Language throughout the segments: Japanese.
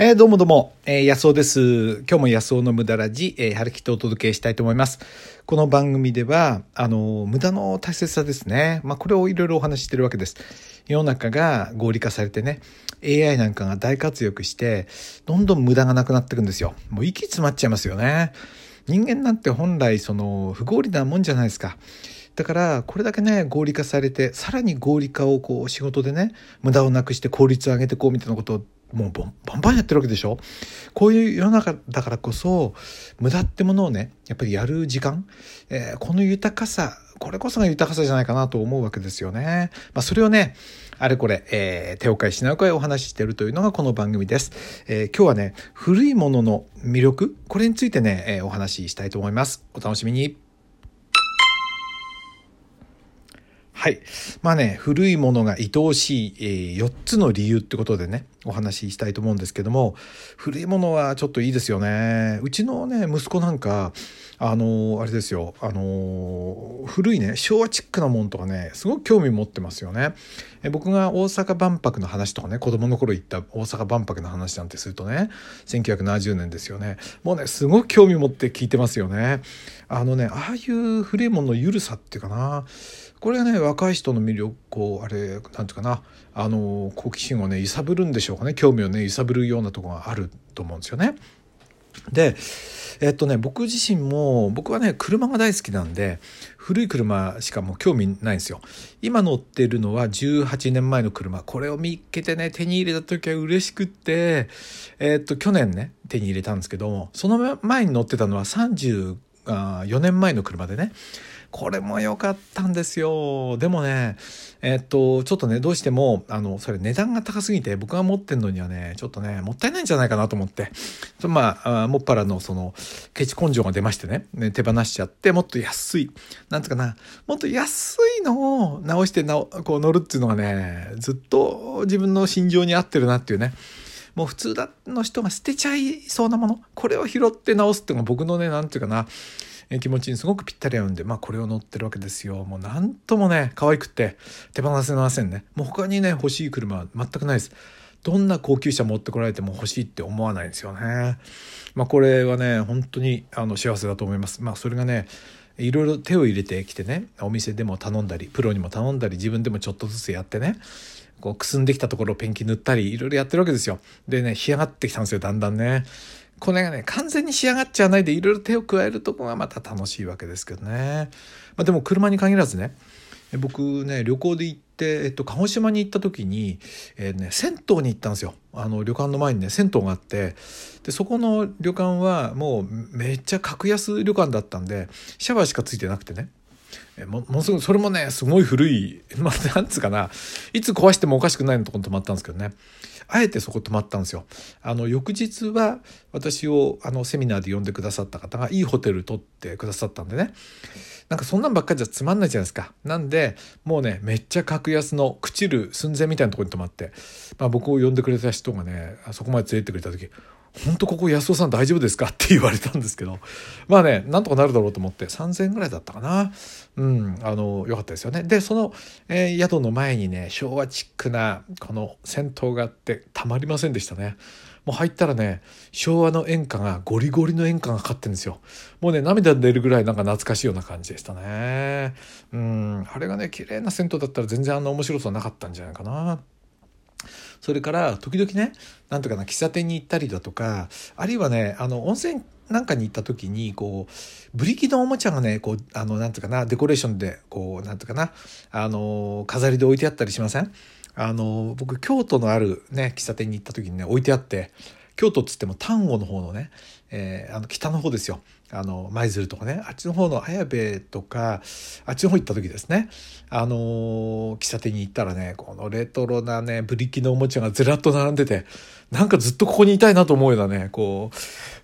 えー、どうもどうも、えー、安尾です。今日も安尾の無駄ラジ、えー、張り切ってお届けしたいと思います。この番組では、あの、無駄の大切さですね。まあ、これをいろいろお話ししてるわけです。世の中が合理化されてね、AI なんかが大活躍して、どんどん無駄がなくなっていくんですよ。もう息詰まっちゃいますよね。人間なんて本来、その、不合理なもんじゃないですか。だからこれだけね合理化されてさらに合理化をこう仕事でね無駄をなくして効率を上げてこうみたいなことをもうバンバンやってるわけでしょ？こういう世の中だからこそ無駄ってものをねやっぱりやる時間、えー、この豊かさこれこそが豊かさじゃないかなと思うわけですよね。まあ、それをねあれこれ、えー、手を変え品を変えお話ししているというのがこの番組です。えー、今日はね古いものの魅力これについてね、えー、お話ししたいと思います。お楽しみに。はい。まあね、古いものが愛おしい、えー、4つの理由ってことでね、お話ししたいと思うんですけども、古いものはちょっといいですよね。うちのね、息子なんか、あのー、あれですよ、あのー、古いね、昭和チックなもんとかね、すごく興味持ってますよね。え僕が大阪万博の話とかね、子供の頃行った大阪万博の話なんてするとね、1970年ですよね。もうね、すごく興味持って聞いてますよね。あのね、ああいう古いものの緩さっていうかな、これがね若い人の魅力をあれなんていうかなあの好奇心をね揺さぶるんでしょしょうかね興味をね揺さぶるようなとこがあると思うんですよね。でえっとね僕自身も僕はね車が大好きなんで古い車しかもう興味ないんですよ。今乗ってるのは18年前の車これを見っけてね手に入れた時は嬉しくってえっと去年ね手に入れたんですけどもその前に乗ってたのは34年前の車でねこれも良かったんですよ。でもね、えっと、ちょっとね、どうしても、あの、それ値段が高すぎて、僕が持ってんのにはね、ちょっとね、もったいないんじゃないかなと思って、まあ、あもっぱらのその、ケチ根性が出ましてね、ね手放しちゃって、もっと安い、なんつうかな、もっと安いのを直してこう乗るっていうのがね、ずっと自分の心情に合ってるなっていうね。もう普通の人が捨てちゃいそうなものこれを拾って直すっていうのが僕のね何て言うかな気持ちにすごくぴったり合うんで、まあこれを乗ってるわけですよ。もうなんともね、可愛くって手放せませんね。もう他にね、欲しい車は全くないです。どんな高級車持ってこられても欲しいって思わないんですよね。まあこれはね、本当にあの幸せだと思います。まあそれがね、いろいろ手を入れてきてね、お店でも頼んだり、プロにも頼んだり、自分でもちょっとずつやってね、こうくすんできたところをペンキ塗ったり、いろいろやってるわけですよ。でね、干上がってきたんですよ、だんだんね。これがね、完全に仕上がっちゃわないでいろいろ手を加えるとこがまた楽しいわけですけどね。まあ、でも車に限らずね、僕ね、旅行で行って、えっと、鹿児島に行った時に、えー、ね、銭湯に行ったんですよ。あの、旅館の前にね、銭湯があって、で、そこの旅館はもうめっちゃ格安旅館だったんで、シャワーしかついてなくてね。もものすごいそれもねすごい古い、まあ、なんつうかないつ壊してもおかしくないのとこに泊まったんですけどねあえてそこ泊まったんですよ。あの翌日は私をあのセミナーで呼んでくださった方がいいホテル取ってくださったんでねなんかそんなんばっかりじゃつまんないじゃないですか。なんでもうねめっちゃ格安の朽ちる寸前みたいなとこに泊まって、まあ、僕を呼んでくれた人がねあそこまで連れてくれた時本当ここ安尾さん大丈夫ですか？って言われたんですけど。まあねなんとかなるだろうと思って。3,000円ぐらいだったかな。うんあのよかったですよね。でその、えー、宿の前にね昭和チックなこの銭湯があってたまりませんでしたね。もう入ったらね昭和の演歌がゴリゴリの演歌がかかってるんですよ。もうね涙出るぐらいなんか懐かしいような感じでしたね。うんあれがね綺麗な銭湯だったら全然あんな面白さなかったんじゃないかな。それから時々ねなんとかな喫茶店に行ったりだとかあるいはねあの温泉なんかに行った時にこうブリキのおもちゃがねこうあのなんていうかなデコレーションでこうなんていうかなあの飾りで置いてあったりしません？あの僕京都のあるね喫茶店に行った時にね置いてあって京都っつっても丹後の方のね、えー、あの北の方ですよあの舞鶴とかねあっちの方の綾部とかあっちの方行った時ですねあの喫茶店に行ったらねこのレトロなねブリキのおもちゃがずらっと並んでてなんかずっとここにいたいなと思うようなねこう、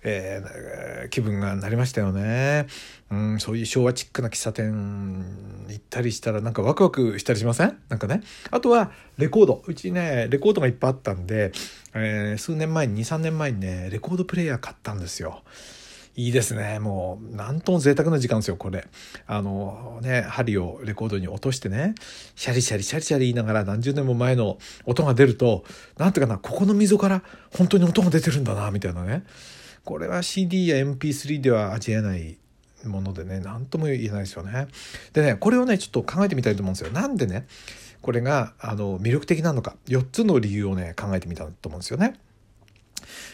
えー、気分がなりましたよね。うん、そういう昭和チックな喫茶店行ったりしたらなんかワクワクしたりしません？なんかね。あとはレコード。うちね、レコードがいっぱいあったんで、えー、数年前に、2、3年前にね、レコードプレーヤー買ったんですよ。いいですね。もう、なんとも贅沢な時間ですよ、これ。あの、ね、針をレコードに落としてね、シャリシャリシャリシャリ言いながら何十年も前の音が出ると、なんていうかな、ここの溝から本当に音が出てるんだな、みたいなね。これは CD や MP3 では味えないものでね、何とも言えないですよね。でね、これをね、ちょっと考えてみたいと思うんですよ。なんでね、これが、あの、魅力的なのか、4つの理由をね、考えてみたと思うんですよね。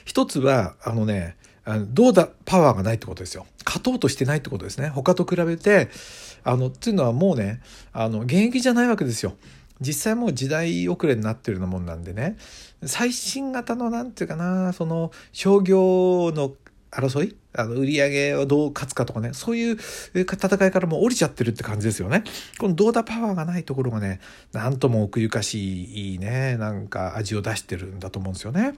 一つは、あのね、あのどうだパワーがないってことですよ。勝とうとしてないってことですね。他と比べてあのっていうのはもうねあの現役じゃないわけですよ。実際もう時代遅れになってるようなもんなんでね。最新型のなんていうかなその商業の争い？あの売り上げをどう勝つかとかね。そういう戦いからもう降りちゃってるって感じですよね。このどうだパワーがないところがねなんとも奥ゆかしいねなんか味を出してるんだと思うんですよね。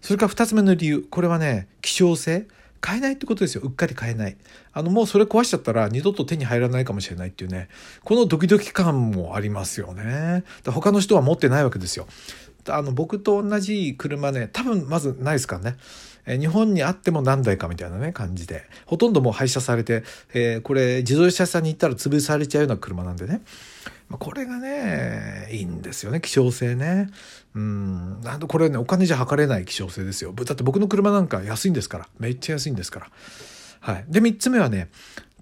それから2つ目の理由。これはね希少性。買えないってことですよ。うっかり買えない。あのもうそれ壊しちゃったら二度と手に入らないかもしれないっていうね。このドキドキ感もありますよね。他の人は持ってないわけですよ。あの僕と同じ車ね多分まずないですからね。日本にあっても何台かみたいなね感じで。ほとんどもう廃車されて、えー、これ自動車屋さんに行ったら潰されちゃうような車なんでね。これがねいいんですよね希少性ね。うん。なんとこれねお金じゃ測れない希少性ですよ。だって僕の車なんか安いんですから。めっちゃ安いんですから。はい。で3つ目はね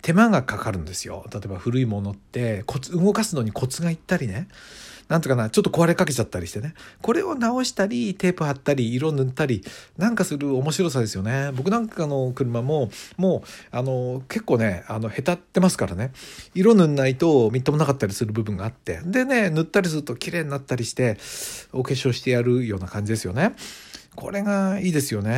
手間がかかるんですよ。例えば古いものってコツ動かすのにコツがいったりね。なんとかな、ちょっと壊れかけちゃったりしてね。これを直したり、テープ貼ったり、色塗ったり、なんかする面白さですよね。僕なんかの車も、もう、あの、結構ね、あの、へたってますからね。色塗んないとみっともなかったりする部分があって。でね、塗ったりすると綺麗になったりして、お化粧してやるような感じですよね。これがいいですよね。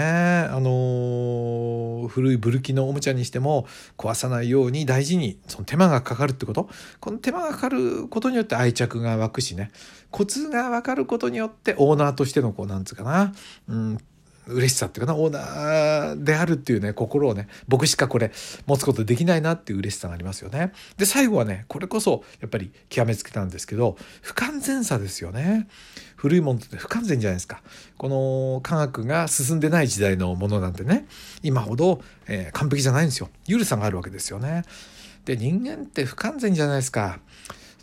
あの古いブルキのおもちゃにしても壊さないように大事にその手間がかかるってこと？この手間がかかることによって愛着が湧くしねコツが分かることによってオーナーとしてのこうなんつうかな、うん、嬉しさっていうかなオーナーであるっていうね心をね僕しかこれ持つことできないなっていう嬉しさがありますよね。で最後はねこれこそやっぱり極めつけたんですけど不完全さですよね。古いものって不完全じゃないですか。この科学が進んでない時代のものなんてね今ほど、えー、完璧じゃないんですよ。ゆるさがあるわけですよね。で人間って不完全じゃないですか。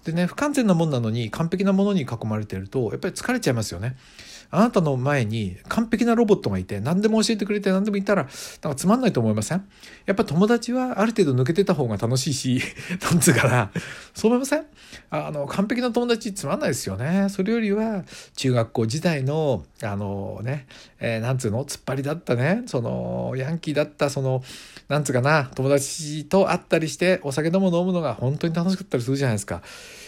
でね不完全なもんなのに完璧なものに囲まれてるとやっぱり疲れちゃいますよね。あなたの前に完璧なロボットがいて何でも教えてくれて何でも言ったらなんかつまんないと思いません？やっぱ友達はある程度抜けてた方が楽しいし なんつうかな。そう思いません？あの完璧な友達つまんないですよね。それよりは中学校時代のあのね、えー、なんつうの？突っ張りだったね。そのヤンキーだったそのなんつうかな？友達と会ったりしてお酒でも飲むのが本当に楽しかったりするじゃないですか。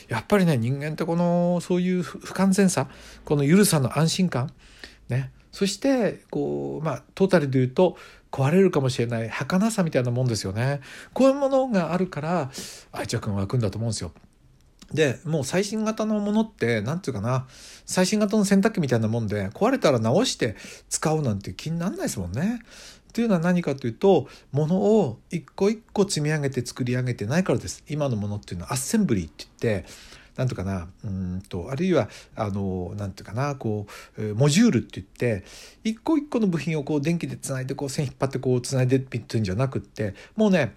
やっぱりね人間ってこのそういう不完全さこの緩さの安心感ね。そしてこうまあトータルで言うと壊れるかもしれない儚さみたいなもんですよね。こういうものがあるから愛着が湧くんだと思うんですよ。でもう最新型のものって何て言うかな最新型の洗濯機みたいなもんで壊れたら直して使うなんて気になんないですもんね。っていうのは何かというとものを一個一個積み上げて作り上げてないからです。今のものっていうのはアッセンブリーって言って何とかなうんとあるいはあの何て言うかなこうモジュールって言って一個一個の部品をこう電気でつないでこう線引っ張ってこうつないでっていうんじゃなくってもうね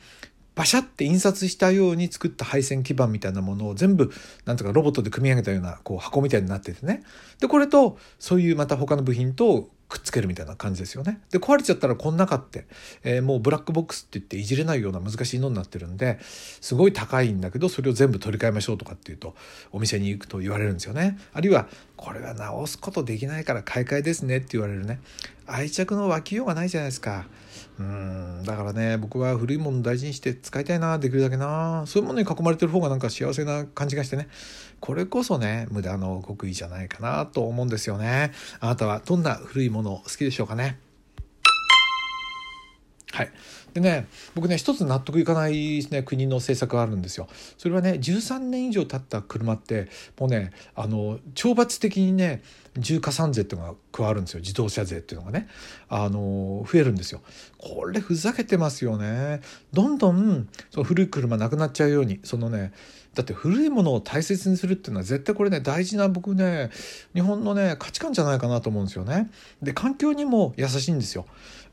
バシャって印刷したように作った配線基板みたいなものを全部なんとかロボットで組み上げたようなこう箱みたいになっててね。でこれとそういうまた他の部品とくっつけるみたいな感じですよね。で壊れちゃったらこん中って、えー、もうブラックボックスって言っていじれないような難しいのになってるんですごい高いんだけどそれを全部取り替えましょうとかっていうとお店に行くと言われるんですよね。あるいはこれは直すことできないから買い替えですねって言われるね愛着の湧きようがないじゃないですか。うんだからね僕は古いもの大事にして使いたいなできるだけな。そういうものに囲まれてる方がなんか幸せな感じがしてね。これこそね無駄の極意じゃないかなと思うんですよね。あなたはどんな古いもの好きでしょうかね。はい。でね僕ね一つ納得いかない、ね、国の政策があるんですよ。それはね13年以上経った車ってもうねあの懲罰的にね重加算税っていうのが加わるんですよ自動車税っていうのがねあの増えるんですよ。これふざけてますよね。どんどんその古い車なくなっちゃうようにそのねだって古いものを大切にするっていうのは絶対これね大事な僕ね日本のね価値観じゃないかなと思うんですよね。で環境にも優しいんですよ。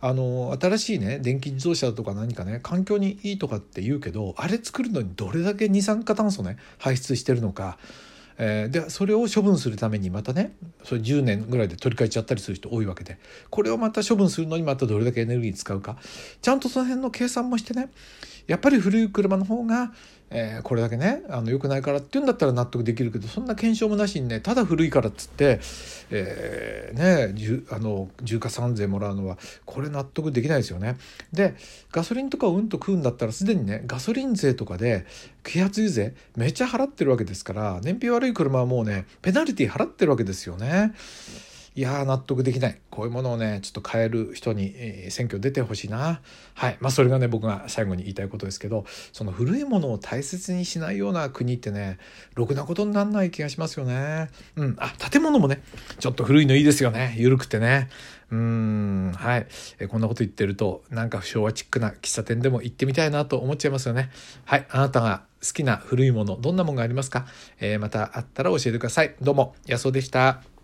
あの新しいね電気自動車とか何かね環境にいいとかって言うけどあれ作るのにどれだけ二酸化炭素ね排出してるのか。えー、でそれを処分するためにまたねそれ10年ぐらいで取り替えちゃったりする人多いわけでこれをまた処分するのにまたどれだけエネルギー使うかちゃんとその辺の計算もしてねやっぱり古い車の方がえー、これだけねあの良くないからっていうんだったら納得できるけどそんな検証もなしにねただ古いからっつって、えー、ねあの重加算税もらうのはこれ納得できないですよね。でガソリンとかをうんと食うんだったらすでにねガソリン税とかで揮発油税めっちゃ払ってるわけですから燃費悪い車はもうねペナルティ払ってるわけですよね。いやー納得できない。こういうものをねちょっと変える人に、えー、選挙出てほしいな。はい。まあそれがね僕が最後に言いたいことですけどその古いものを大切にしないような国ってねろくなことになんない気がしますよね。うん。あ建物もねちょっと古いのいいですよね。緩くてね。うん。はい、えー、こんなこと言ってるとなんか昭和チックな喫茶店でも行ってみたいなと思っちゃいますよね。はい。あなたが好きな古いものどんなものがありますか、えー、またあったら教えてください。どうも安尾でした。